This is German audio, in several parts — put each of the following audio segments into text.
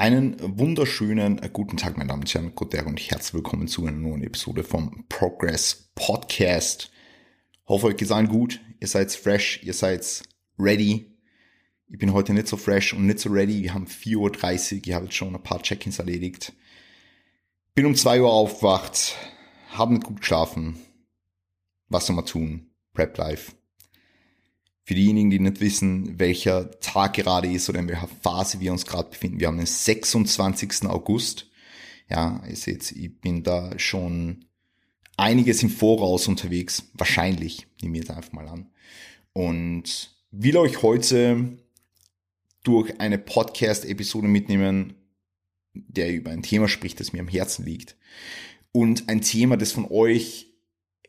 Einen wunderschönen äh, guten Tag, meine Damen und Herren, guten Tag und herzlich willkommen zu einer neuen Episode vom Progress Podcast. Hoffe, euch geht's allen gut, ihr seid fresh, ihr seid ready. Ich bin heute nicht so fresh und nicht so ready. Wir haben 4.30 Uhr, ich habe jetzt schon ein paar Check-ins erledigt. Bin um 2 Uhr aufgewacht, habe nicht gut geschlafen. Was soll man tun? Prep Life. Für diejenigen, die nicht wissen, welcher Tag gerade ist oder in welcher Phase wir uns gerade befinden. Wir haben den 26. August. Ja, ihr seht, ich bin da schon einiges im Voraus unterwegs. Wahrscheinlich, nehme ich jetzt einfach mal an. Und will euch heute durch eine Podcast-Episode mitnehmen, der über ein Thema spricht, das mir am Herzen liegt. Und ein Thema, das von euch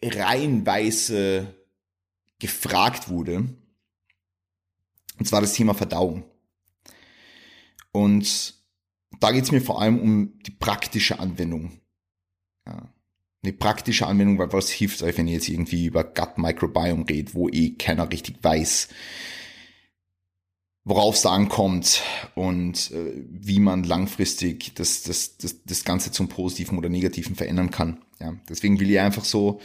reihenweise gefragt wurde und zwar das Thema Verdauung. Und da geht es mir vor allem um die praktische Anwendung. Ja. Eine praktische Anwendung, weil was hilft euch, wenn ihr jetzt irgendwie über Gut Microbiome redet, wo eh keiner richtig weiß, worauf es ankommt und äh, wie man langfristig das, das, das, das Ganze zum Positiven oder Negativen verändern kann. Ja, deswegen will ich einfach so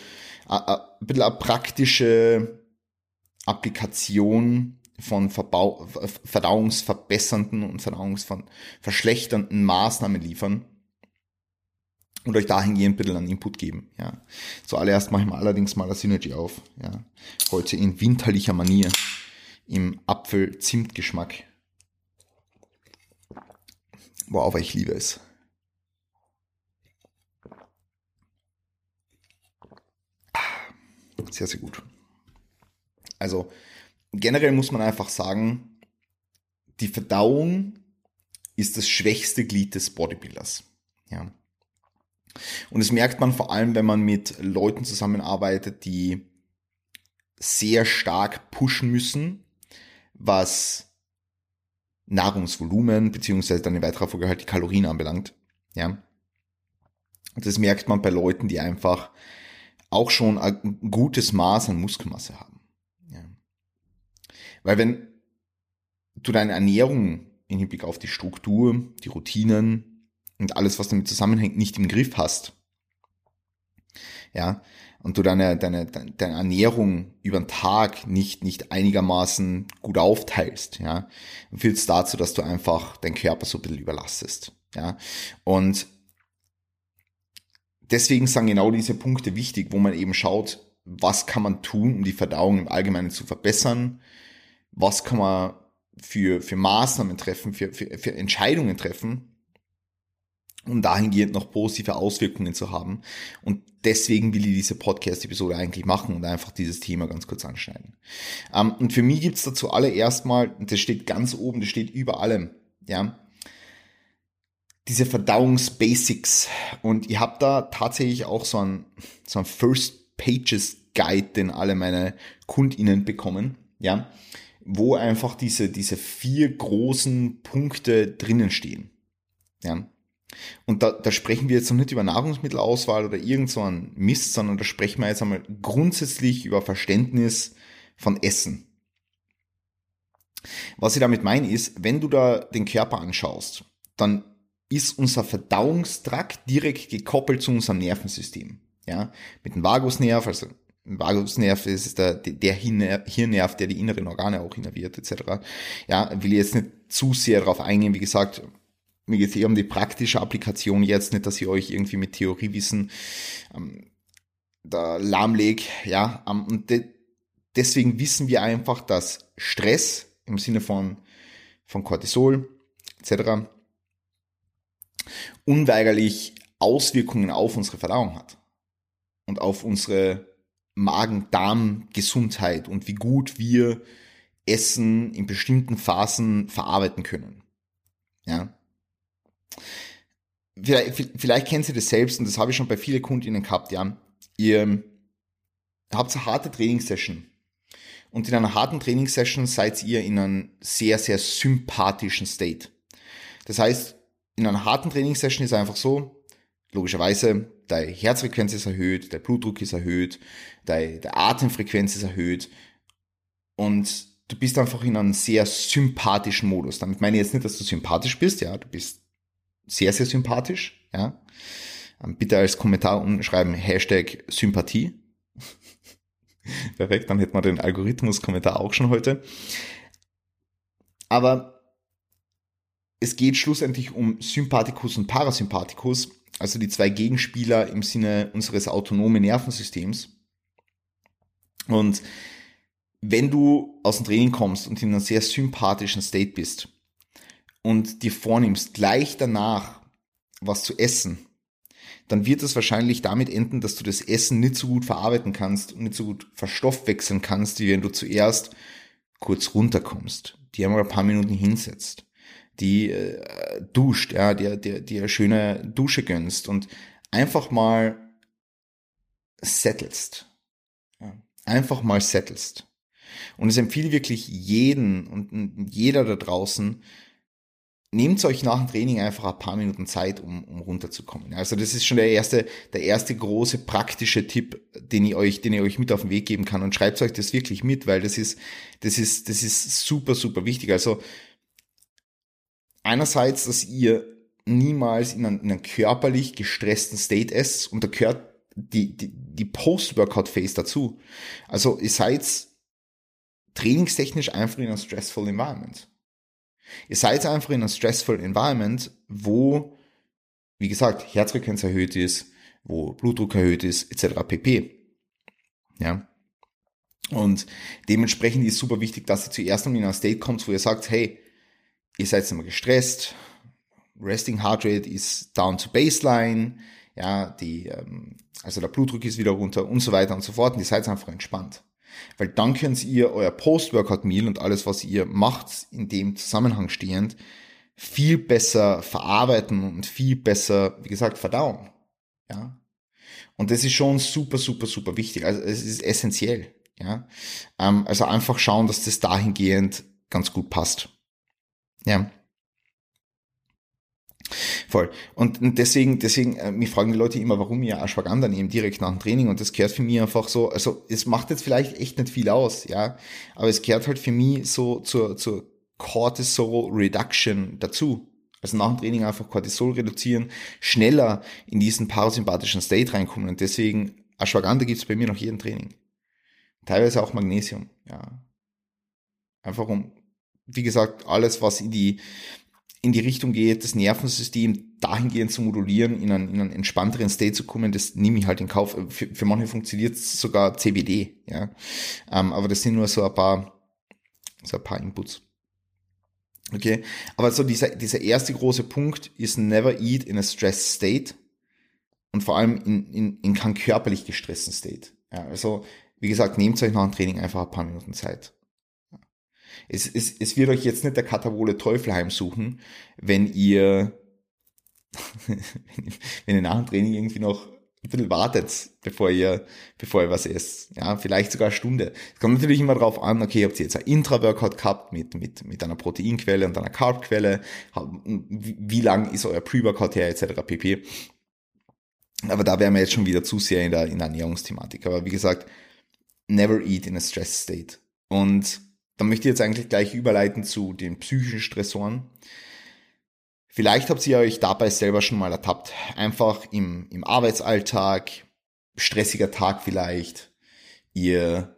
äh, äh, ein bisschen eine praktische Applikation von Verbau verdauungsverbessernden und verdauungsverschlechternden Maßnahmen liefern und euch dahingehend ein bisschen an Input geben. Ja. Zuallererst mache ich mal allerdings mal das Synergy auf. Ja. Heute in winterlicher Manier im Apfel-Zimt-Geschmack. Wow, ich liebe es. Sehr, sehr gut. Also generell muss man einfach sagen, die Verdauung ist das schwächste Glied des Bodybuilders. Ja. Und das merkt man vor allem, wenn man mit Leuten zusammenarbeitet, die sehr stark pushen müssen, was Nahrungsvolumen beziehungsweise dann in weiterer Folge halt die Kalorien anbelangt. Ja. Das merkt man bei Leuten, die einfach auch schon ein gutes Maß an Muskelmasse haben. Weil wenn du deine Ernährung im Hinblick auf die Struktur, die Routinen und alles, was damit zusammenhängt, nicht im Griff hast, ja, und du deine, deine, deine Ernährung über den Tag nicht, nicht einigermaßen gut aufteilst, ja, dann führt es dazu, dass du einfach deinen Körper so ein bisschen überlastest, ja, und deswegen sind genau diese Punkte wichtig, wo man eben schaut, was kann man tun, um die Verdauung im Allgemeinen zu verbessern, was kann man für, für Maßnahmen treffen, für, für, für Entscheidungen treffen, um dahingehend noch positive Auswirkungen zu haben. Und deswegen will ich diese Podcast-Episode eigentlich machen und einfach dieses Thema ganz kurz anschneiden. Ähm, und für mich gibt's dazu alle erstmal, das steht ganz oben, das steht über allem, ja, diese Verdauungsbasics. Und ihr habt da tatsächlich auch so ein, so ein First Pages Guide, den alle meine KundInnen bekommen, ja wo einfach diese, diese vier großen Punkte drinnen stehen. Ja. Und da, da sprechen wir jetzt noch nicht über Nahrungsmittelauswahl oder irgend so ein Mist, sondern da sprechen wir jetzt einmal grundsätzlich über Verständnis von Essen. Was ich damit meine ist, wenn du da den Körper anschaust, dann ist unser Verdauungstrakt direkt gekoppelt zu unserem Nervensystem. Ja, mit dem Vagusnerv, also Vagusnerv ist der, der Hirnnerv, der die inneren Organe auch innerviert, etc. Ja, will jetzt nicht zu sehr darauf eingehen. Wie gesagt, mir geht es eher um die praktische Applikation jetzt, nicht, dass ich euch irgendwie mit Theoriewissen ähm, da lahmleg. Ja, ähm, und de deswegen wissen wir einfach, dass Stress im Sinne von, von Cortisol, etc. unweigerlich Auswirkungen auf unsere Verdauung hat und auf unsere Magen-Darm-Gesundheit und wie gut wir Essen in bestimmten Phasen verarbeiten können. Ja. Vielleicht, vielleicht kennen Sie das selbst und das habe ich schon bei vielen Kundinnen gehabt, ja. Ihr habt eine harte Trainingssession und in einer harten Trainingssession seid ihr in einem sehr, sehr sympathischen State. Das heißt, in einer harten Trainingssession ist einfach so, logischerweise, deine Herzfrequenz ist erhöht, der Blutdruck ist erhöht, deine, deine Atemfrequenz ist erhöht und du bist einfach in einem sehr sympathischen Modus. Damit meine ich jetzt nicht, dass du sympathisch bist, ja, du bist sehr, sehr sympathisch, ja. Ähm, bitte als Kommentar umschreiben Hashtag Sympathie. Perfekt, dann hätten wir den Algorithmus-Kommentar auch schon heute. Aber es geht schlussendlich um Sympathikus und Parasympathikus, also die zwei Gegenspieler im Sinne unseres autonomen Nervensystems. Und wenn du aus dem Training kommst und in einem sehr sympathischen State bist und dir vornimmst, gleich danach was zu essen, dann wird es wahrscheinlich damit enden, dass du das Essen nicht so gut verarbeiten kannst und nicht so gut verstoffwechseln kannst, wie wenn du zuerst kurz runterkommst, dir einmal ein paar Minuten hinsetzt, die äh, duscht, ja, dir, dir, dir schöne Dusche gönnst und einfach mal settelst. Ja, einfach mal settelst. Und es empfiehlt wirklich jeden und jeder da draußen, nehmt euch nach dem Training einfach ein paar Minuten Zeit, um, um runterzukommen. Also das ist schon der erste, der erste große praktische Tipp, den ich euch, den ich euch mit auf den Weg geben kann. Und schreibt euch das wirklich mit, weil das ist, das ist, das ist super, super wichtig. Also einerseits, dass ihr niemals in einem, in einem körperlich gestressten State esst und da gehört die, die, die Post-Workout-Phase dazu. Also ihr seid trainingstechnisch einfach in einem stressful Environment. Ihr seid einfach in einem stressful Environment, wo, wie gesagt, Herzfrequenz erhöht ist, wo Blutdruck erhöht ist, etc. pp. Ja. Und dementsprechend ist super wichtig, dass ihr zuerst in ein State kommt, wo ihr sagt, hey, ihr seid immer gestresst, Resting Heart Rate ist down to Baseline, ja, die, ähm, also der Blutdruck ist wieder runter und so weiter und so fort und ihr seid einfach entspannt. Weil dann könnt ihr euer Post-Workout-Meal und alles, was ihr macht, in dem Zusammenhang stehend, viel besser verarbeiten und viel besser, wie gesagt, verdauen. Ja. Und das ist schon super, super, super wichtig. Also es ist essentiell. Ja. Ähm, also einfach schauen, dass das dahingehend ganz gut passt. Ja. Voll. Und deswegen, deswegen, äh, mich fragen die Leute immer, warum ihr Ashwagandha nehmen direkt nach dem Training. Und das gehört für mich einfach so, also es macht jetzt vielleicht echt nicht viel aus, ja, aber es gehört halt für mich so zur, zur Cortisol Reduction dazu. Also nach dem Training einfach Cortisol reduzieren, schneller in diesen parasympathischen State reinkommen. Und deswegen, Ashwagandha gibt's bei mir nach jedem Training. Teilweise auch Magnesium, ja. Einfach um, wie gesagt, alles, was in die, in die Richtung geht, das Nervensystem dahingehend zu modulieren, in einen, in einen entspannteren State zu kommen, das nehme ich halt in Kauf. Für, für manche funktioniert sogar CBD, ja. Ähm, aber das sind nur so ein paar, so ein paar Inputs. Okay, aber so dieser, dieser erste große Punkt ist never eat in a stressed state und vor allem in, in, in keinem körperlich gestressten State. Ja, also, wie gesagt, nehmt euch nach dem Training einfach ein paar Minuten Zeit es, es, es wird euch jetzt nicht der Katabole Teufel heimsuchen, wenn ihr, wenn ihr nach dem Training irgendwie noch ein bisschen wartet, bevor ihr, bevor ihr was esst. Ja, vielleicht sogar eine Stunde. Es kommt natürlich immer darauf an, okay, habt ihr jetzt ein Intra-Workout gehabt mit, mit, mit einer Proteinquelle und einer Carbquelle? Wie, wie lang ist euer Pre-Workout her, etc. pp. Aber da wären wir jetzt schon wieder zu sehr in der, in der Ernährungsthematik. Aber wie gesagt, never eat in a stress state. Und dann möchte ich jetzt eigentlich gleich überleiten zu den psychischen Stressoren. Vielleicht habt ihr euch dabei selber schon mal ertappt. Einfach im, im Arbeitsalltag, stressiger Tag vielleicht. Ihr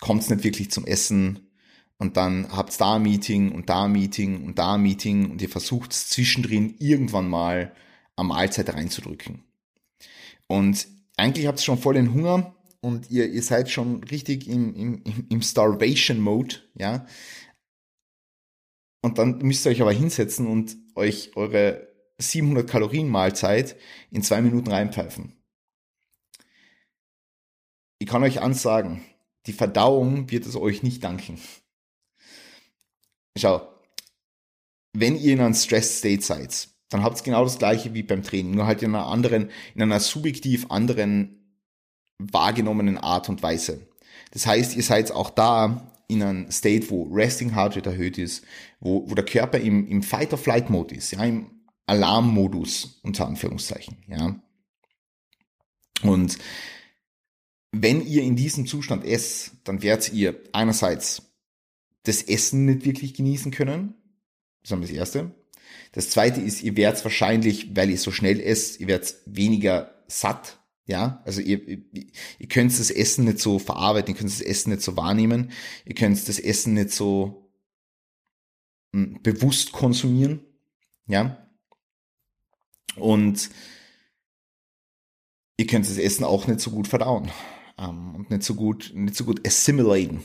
kommt nicht wirklich zum Essen und dann habt da ein Meeting und da ein Meeting und da ein Meeting und ihr versucht zwischendrin irgendwann mal am Mahlzeit reinzudrücken. Und eigentlich habt ihr schon voll den Hunger und ihr, ihr seid schon richtig im, im, im Starvation-Mode, ja. Und dann müsst ihr euch aber hinsetzen und euch eure 700 Kalorien Mahlzeit in zwei Minuten reinpfeifen. Ich kann euch ansagen, die Verdauung wird es euch nicht danken. Schau, wenn ihr in einem Stress State seid, dann habt ihr genau das gleiche wie beim Training, nur halt in einer anderen, in einer subjektiv anderen wahrgenommenen Art und Weise. Das heißt, ihr seid auch da in einem State, wo Resting Heart Rate erhöht ist, wo, wo der Körper im, im Fight-or-Flight-Mode ist, ja, im Alarmmodus, unter Anführungszeichen, ja. Und wenn ihr in diesem Zustand esst, dann werdet ihr einerseits das Essen nicht wirklich genießen können. Das ist das Erste. Das zweite ist, ihr werdet wahrscheinlich, weil ihr so schnell esst, ihr werdet weniger satt. Ja, also ihr, ihr, könnt das Essen nicht so verarbeiten, ihr könnt das Essen nicht so wahrnehmen, ihr könnt das Essen nicht so hm, bewusst konsumieren. Ja. Und ihr könnt das Essen auch nicht so gut verdauen ähm, und nicht so gut, nicht so gut assimilaten.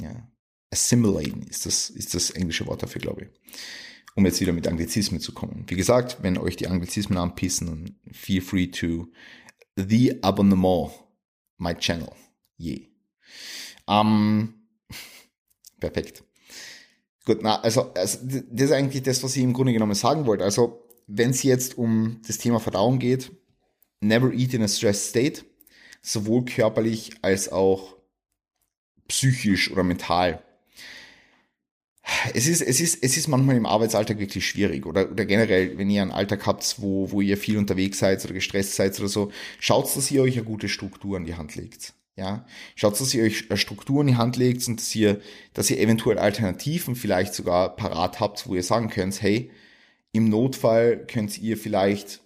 Ja. Assimilaten ist das, ist das englische Wort dafür, glaube ich. Um jetzt wieder mit Anglizismen zu kommen. Wie gesagt, wenn euch die Anglizismen anpissen, dann feel free to the abonnement my channel. Yeah. Ähm, perfekt. Gut, na, also, also, das ist eigentlich das, was ich im Grunde genommen sagen wollte. Also, wenn es jetzt um das Thema Verdauung geht, never eat in a stressed state, sowohl körperlich als auch psychisch oder mental. Es ist, es ist, es ist manchmal im Arbeitsalltag wirklich schwierig oder, oder generell, wenn ihr einen Alltag habt, wo, wo ihr viel unterwegs seid oder gestresst seid oder so, schaut, dass ihr euch eine gute Struktur an die Hand legt. Ja, schaut, dass ihr euch eine Struktur in die Hand legt und dass ihr, dass ihr eventuell Alternativen vielleicht sogar parat habt, wo ihr sagen könnt, hey, im Notfall könnt ihr vielleicht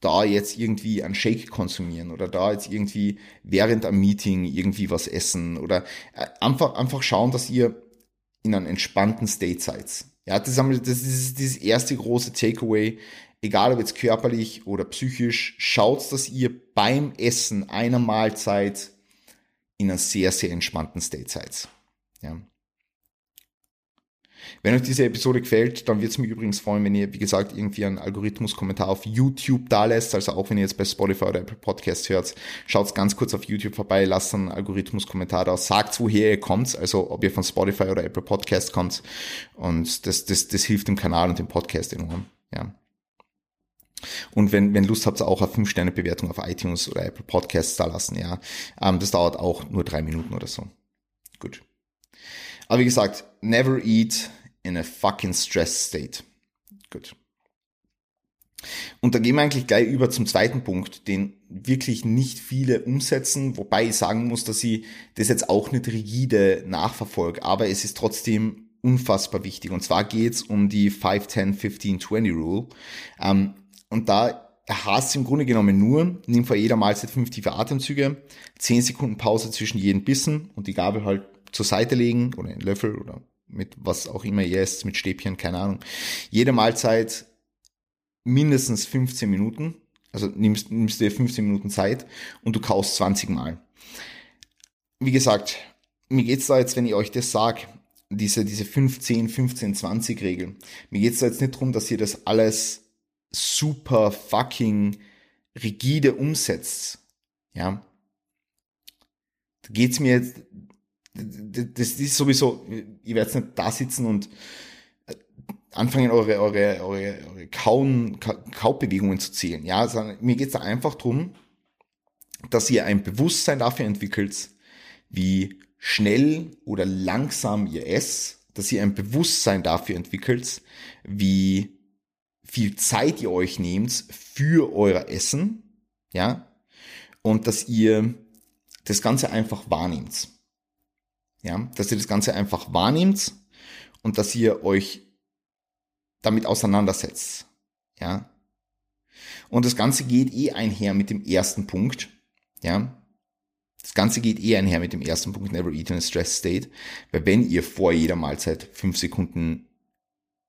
da jetzt irgendwie einen Shake konsumieren oder da jetzt irgendwie während am Meeting irgendwie was essen oder äh, einfach, einfach schauen, dass ihr in einem entspannten State seid. Ja, das ist, das ist dieses erste große Takeaway. Egal ob jetzt körperlich oder psychisch, schaut, dass ihr beim Essen einer Mahlzeit in einem sehr, sehr entspannten State seid. Ja. Wenn euch diese Episode gefällt, dann wird es mich übrigens freuen, wenn ihr, wie gesagt, irgendwie einen Algorithmus-Kommentar auf YouTube da lässt. Also auch wenn ihr jetzt bei Spotify oder Apple Podcast hört, schaut ganz kurz auf YouTube vorbei, lasst einen Algorithmus-Kommentar da, sagt, woher ihr kommt, also ob ihr von Spotify oder Apple Podcast kommt. Und das, das, das hilft dem Kanal und dem Podcast enorm. Ja. Und wenn, wenn Lust habt, auch eine 5-Sterne-Bewertung auf iTunes oder Apple Podcasts da lassen, ja. Ähm, das dauert auch nur drei Minuten oder so. Gut. Aber wie gesagt, never eat in a fucking stress state. Gut. Und da gehen wir eigentlich gleich über zum zweiten Punkt, den wirklich nicht viele umsetzen, wobei ich sagen muss, dass ich das jetzt auch nicht rigide nachverfolge, aber es ist trotzdem unfassbar wichtig. Und zwar geht's um die 5, 10, 15, 20 Rule. Ähm, und da heißt im Grunde genommen nur, nimm vor jeder Mahlzeit fünf tiefe Atemzüge, 10 Sekunden Pause zwischen jedem Bissen und die Gabel halt zur Seite legen oder einen Löffel oder mit was auch immer ihr esst, mit Stäbchen, keine Ahnung. Jede Mahlzeit mindestens 15 Minuten, also nimmst, nimmst du dir 15 Minuten Zeit und du kaust 20 Mal. Wie gesagt, mir geht's da jetzt, wenn ich euch das sag, diese, diese 15, 15, 20 Regel. Mir geht's da jetzt nicht drum, dass ihr das alles super fucking rigide umsetzt. Ja. Da geht's mir jetzt das ist sowieso, ihr werdet nicht da sitzen und äh, anfangen, eure, eure, eure, eure Kauen, Kaubewegungen zu zählen. Ja, mir geht es da einfach drum, dass ihr ein Bewusstsein dafür entwickelt, wie schnell oder langsam ihr esst, dass ihr ein Bewusstsein dafür entwickelt, wie viel Zeit ihr euch nehmt für euer Essen, ja, und dass ihr das Ganze einfach wahrnehmt. Ja, dass ihr das Ganze einfach wahrnehmt und dass ihr euch damit auseinandersetzt. Ja. Und das Ganze geht eh einher mit dem ersten Punkt. Ja. Das Ganze geht eh einher mit dem ersten Punkt, never eat in a stress state. Weil wenn ihr vor jeder Mahlzeit fünf Sekunden,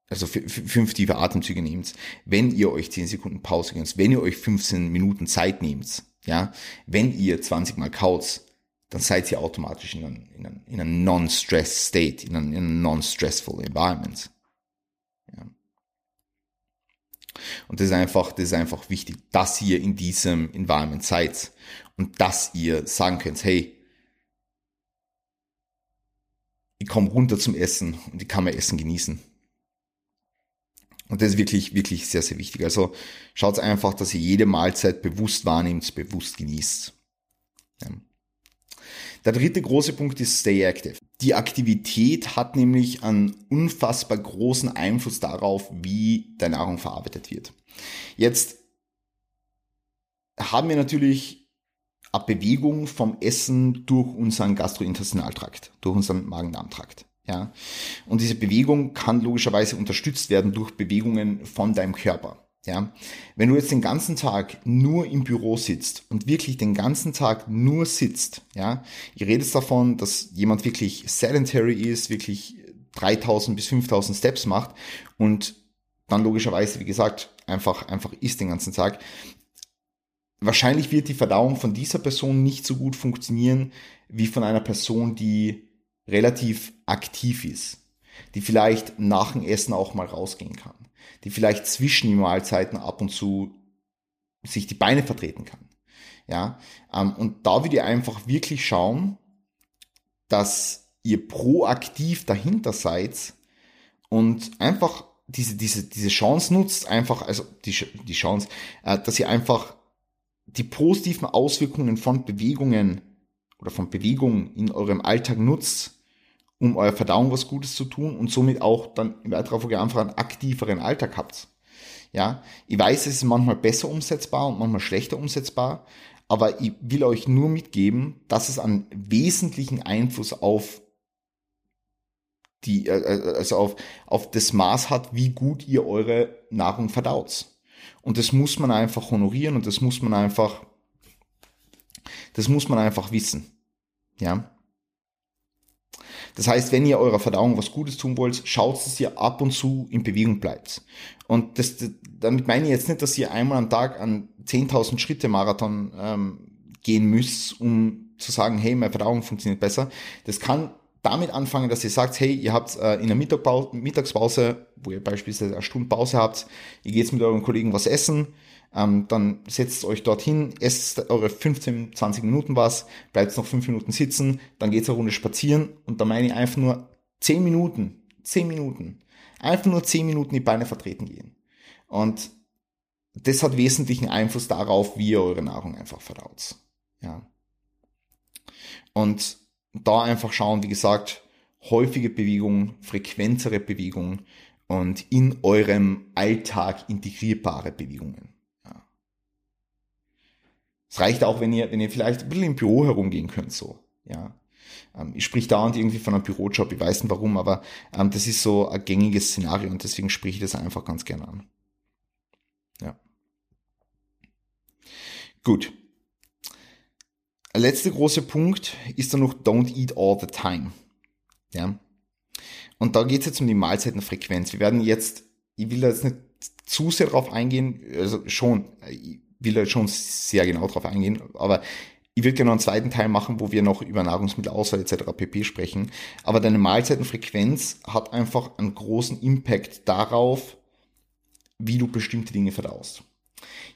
also fünf tiefe Atemzüge nehmt, wenn ihr euch zehn Sekunden Pause gönnt, wenn ihr euch 15 Minuten Zeit nehmt, ja, wenn ihr 20 Mal kaut, dann seid ihr automatisch in einem, in einem, in einem non-stress state, in einem, in einem non-stressful environment. Ja. Und das ist einfach, das ist einfach wichtig, dass ihr in diesem Environment seid und dass ihr sagen könnt, hey, ich komme runter zum Essen und ich kann mein Essen genießen. Und das ist wirklich, wirklich sehr, sehr wichtig. Also schaut einfach, dass ihr jede Mahlzeit bewusst wahrnehmt, bewusst genießt. Ja. Der dritte große Punkt ist Stay Active. Die Aktivität hat nämlich einen unfassbar großen Einfluss darauf, wie deine Nahrung verarbeitet wird. Jetzt haben wir natürlich eine Bewegung vom Essen durch unseren Gastrointestinaltrakt, durch unseren Magen-Darm-Trakt. Ja. Und diese Bewegung kann logischerweise unterstützt werden durch Bewegungen von deinem Körper. Ja, wenn du jetzt den ganzen Tag nur im Büro sitzt und wirklich den ganzen Tag nur sitzt, ja, ich rede jetzt davon, dass jemand wirklich sedentary ist, wirklich 3000 bis 5000 Steps macht und dann logischerweise, wie gesagt, einfach, einfach isst den ganzen Tag. Wahrscheinlich wird die Verdauung von dieser Person nicht so gut funktionieren wie von einer Person, die relativ aktiv ist, die vielleicht nach dem Essen auch mal rausgehen kann die vielleicht zwischen den Mahlzeiten ab und zu sich die Beine vertreten kann. Ja, ähm, und da würde ihr einfach wirklich schauen, dass ihr proaktiv dahinter seid und einfach diese, diese, diese Chance nutzt, einfach, also die, die Chance, äh, dass ihr einfach die positiven Auswirkungen von Bewegungen oder von Bewegung in eurem Alltag nutzt, um eurer Verdauung was Gutes zu tun und somit auch dann in weiterer Folge einfach einen aktiveren Alltag habt. Ja, ich weiß, es ist manchmal besser umsetzbar und manchmal schlechter umsetzbar, aber ich will euch nur mitgeben, dass es einen wesentlichen Einfluss auf die, äh, äh, also auf, auf das Maß hat, wie gut ihr eure Nahrung verdaut. Und das muss man einfach honorieren und das muss man einfach, das muss man einfach wissen. Ja. Das heißt, wenn ihr eurer Verdauung was Gutes tun wollt, schaut, dass ihr ab und zu in Bewegung bleibt. Und das, damit meine ich jetzt nicht, dass ihr einmal am Tag an 10.000 Schritte Marathon ähm, gehen müsst, um zu sagen, hey, meine Verdauung funktioniert besser. Das kann damit anfangen, dass ihr sagt, hey, ihr habt äh, in der Mittagspause, wo ihr beispielsweise eine Stunde Pause habt, ihr geht mit euren Kollegen was essen, ähm, dann setzt euch dorthin, esst eure 15, 20 Minuten was, bleibt noch 5 Minuten sitzen, dann geht's eine Runde spazieren und da meine ich einfach nur 10 Minuten, 10 Minuten, einfach nur 10 Minuten die Beine vertreten gehen. Und das hat wesentlichen Einfluss darauf, wie ihr eure Nahrung einfach verdaut. Ja. Und da einfach schauen, wie gesagt, häufige Bewegung, frequentere Bewegung und in eurem Alltag integrierbare Bewegungen. Es reicht auch, wenn ihr, wenn ihr vielleicht ein bisschen im Büro herumgehen könnt, so, ja. Ähm, ich sprich dauernd irgendwie von einem Bürojob, ich weiß nicht warum, aber ähm, das ist so ein gängiges Szenario und deswegen spreche ich das einfach ganz gerne an. Ja. Gut. Der letzte große Punkt ist dann noch Don't eat all the time. Ja. Und da geht es jetzt um die Mahlzeitenfrequenz. Wir werden jetzt, ich will da jetzt nicht zu sehr drauf eingehen, also schon, will da schon sehr genau drauf eingehen, aber ich würde gerne einen zweiten Teil machen, wo wir noch über Nahrungsmittelauswahl etc. pp. sprechen. Aber deine Mahlzeitenfrequenz hat einfach einen großen Impact darauf, wie du bestimmte Dinge verdaust.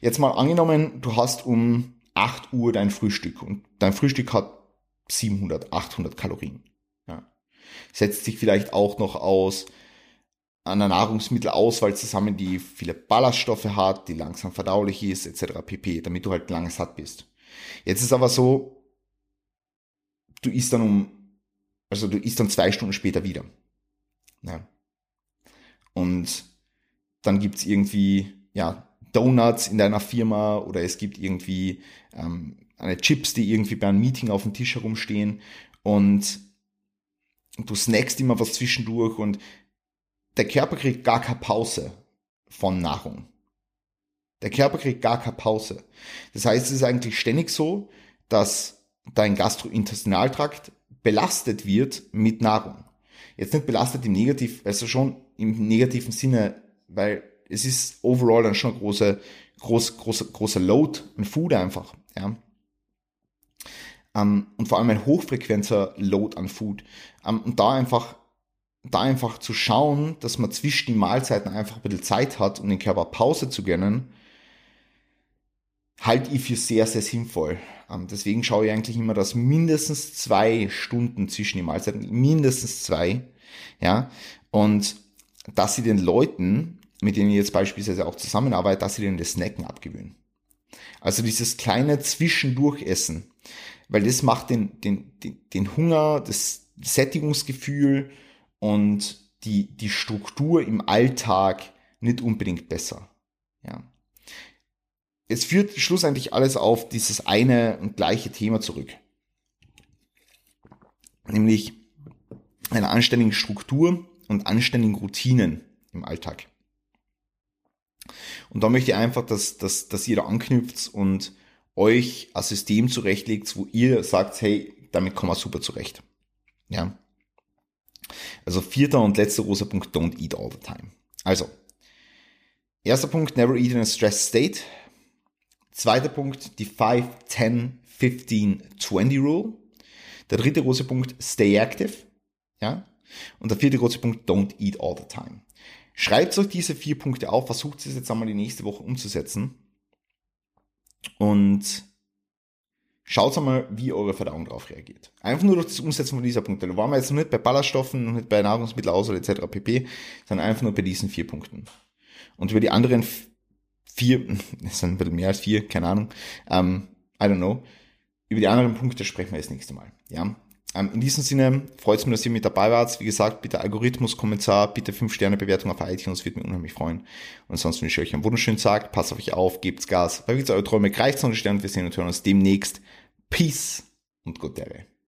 Jetzt mal angenommen, du hast um 8 Uhr dein Frühstück und dein Frühstück hat 700, 800 Kalorien. Ja. Setzt sich vielleicht auch noch aus einer Nahrungsmittelauswahl zusammen, die viele Ballaststoffe hat, die langsam verdaulich ist, etc. pp, damit du halt lange satt bist. Jetzt ist aber so, du isst dann um, also du isst dann zwei Stunden später wieder. Ja. Und dann gibt's irgendwie, ja, Donuts in deiner Firma oder es gibt irgendwie ähm, eine Chips, die irgendwie bei einem Meeting auf dem Tisch herumstehen und du snackst immer was zwischendurch und der Körper kriegt gar keine Pause von Nahrung. Der Körper kriegt gar keine Pause. Das heißt, es ist eigentlich ständig so, dass dein Gastrointestinaltrakt belastet wird mit Nahrung. Jetzt nicht belastet im Negativ, also schon im negativen Sinne, weil es ist overall dann schon ein großer, groß, großer, großer Load an Food einfach, ja. Ähm, und vor allem ein hochfrequenter Load an Food. Ähm, und da einfach da einfach zu schauen, dass man zwischen den Mahlzeiten einfach ein bisschen Zeit hat, um den Körper Pause zu gönnen, halte ich für sehr, sehr sinnvoll. Ähm, deswegen schaue ich eigentlich immer, dass mindestens zwei Stunden zwischen den Mahlzeiten, mindestens zwei, ja, und dass sie den Leuten, mit denen ich jetzt beispielsweise auch zusammenarbeite, dass sie denen das Snacken abgewöhnen. Also dieses kleine Zwischendurchessen, weil das macht den, den, den, den Hunger, das Sättigungsgefühl, und die, die Struktur im Alltag nicht unbedingt besser. Ja. Es führt schlussendlich alles auf dieses eine und gleiche Thema zurück. Nämlich, einer anständigen Struktur und anständigen Routinen im Alltag. Und da möchte ich einfach, dass, dass, dass ihr da anknüpft und euch ein System zurechtlegt, wo ihr sagt, hey, damit kommen wir super zurecht. Ja. Also vierter und letzter großer Punkt, don't eat all the time. Also, erster Punkt, never eat in a stressed state. Zweiter Punkt, die 5, 10, 15, 20 Rule. Der dritte große Punkt, stay active. Ja. Und der vierte große Punkt, don't eat all the time. Schreibt euch diese vier Punkte auf, versucht es jetzt einmal die nächste Woche umzusetzen. Und schaut einmal, wie eure Verdauung darauf reagiert. Einfach nur durch das Umsetzen von dieser Punkte. Da waren wir jetzt noch nicht bei Ballaststoffen, nicht bei Nahrungsmittelauswahl etc. pp, sondern einfach nur bei diesen vier Punkten. Und über die anderen vier, das sind ein bisschen mehr als vier, keine Ahnung, ähm, I don't know, über die anderen Punkte sprechen wir das nächste Mal. Ja. Ähm, in diesem Sinne freut es mich, dass ihr mit dabei wart. Wie gesagt, bitte Algorithmus-Kommentar, bitte 5-Sterne-Bewertung auf iTunes, würde mich unheimlich freuen. Und ansonsten wünsche ich euch einen wunderschönen Tag, passt auf euch auf, gebt's Gas, verwirkt eure Träume, greift zu den Sternen, wir sehen und hören uns demnächst. Peace und Gott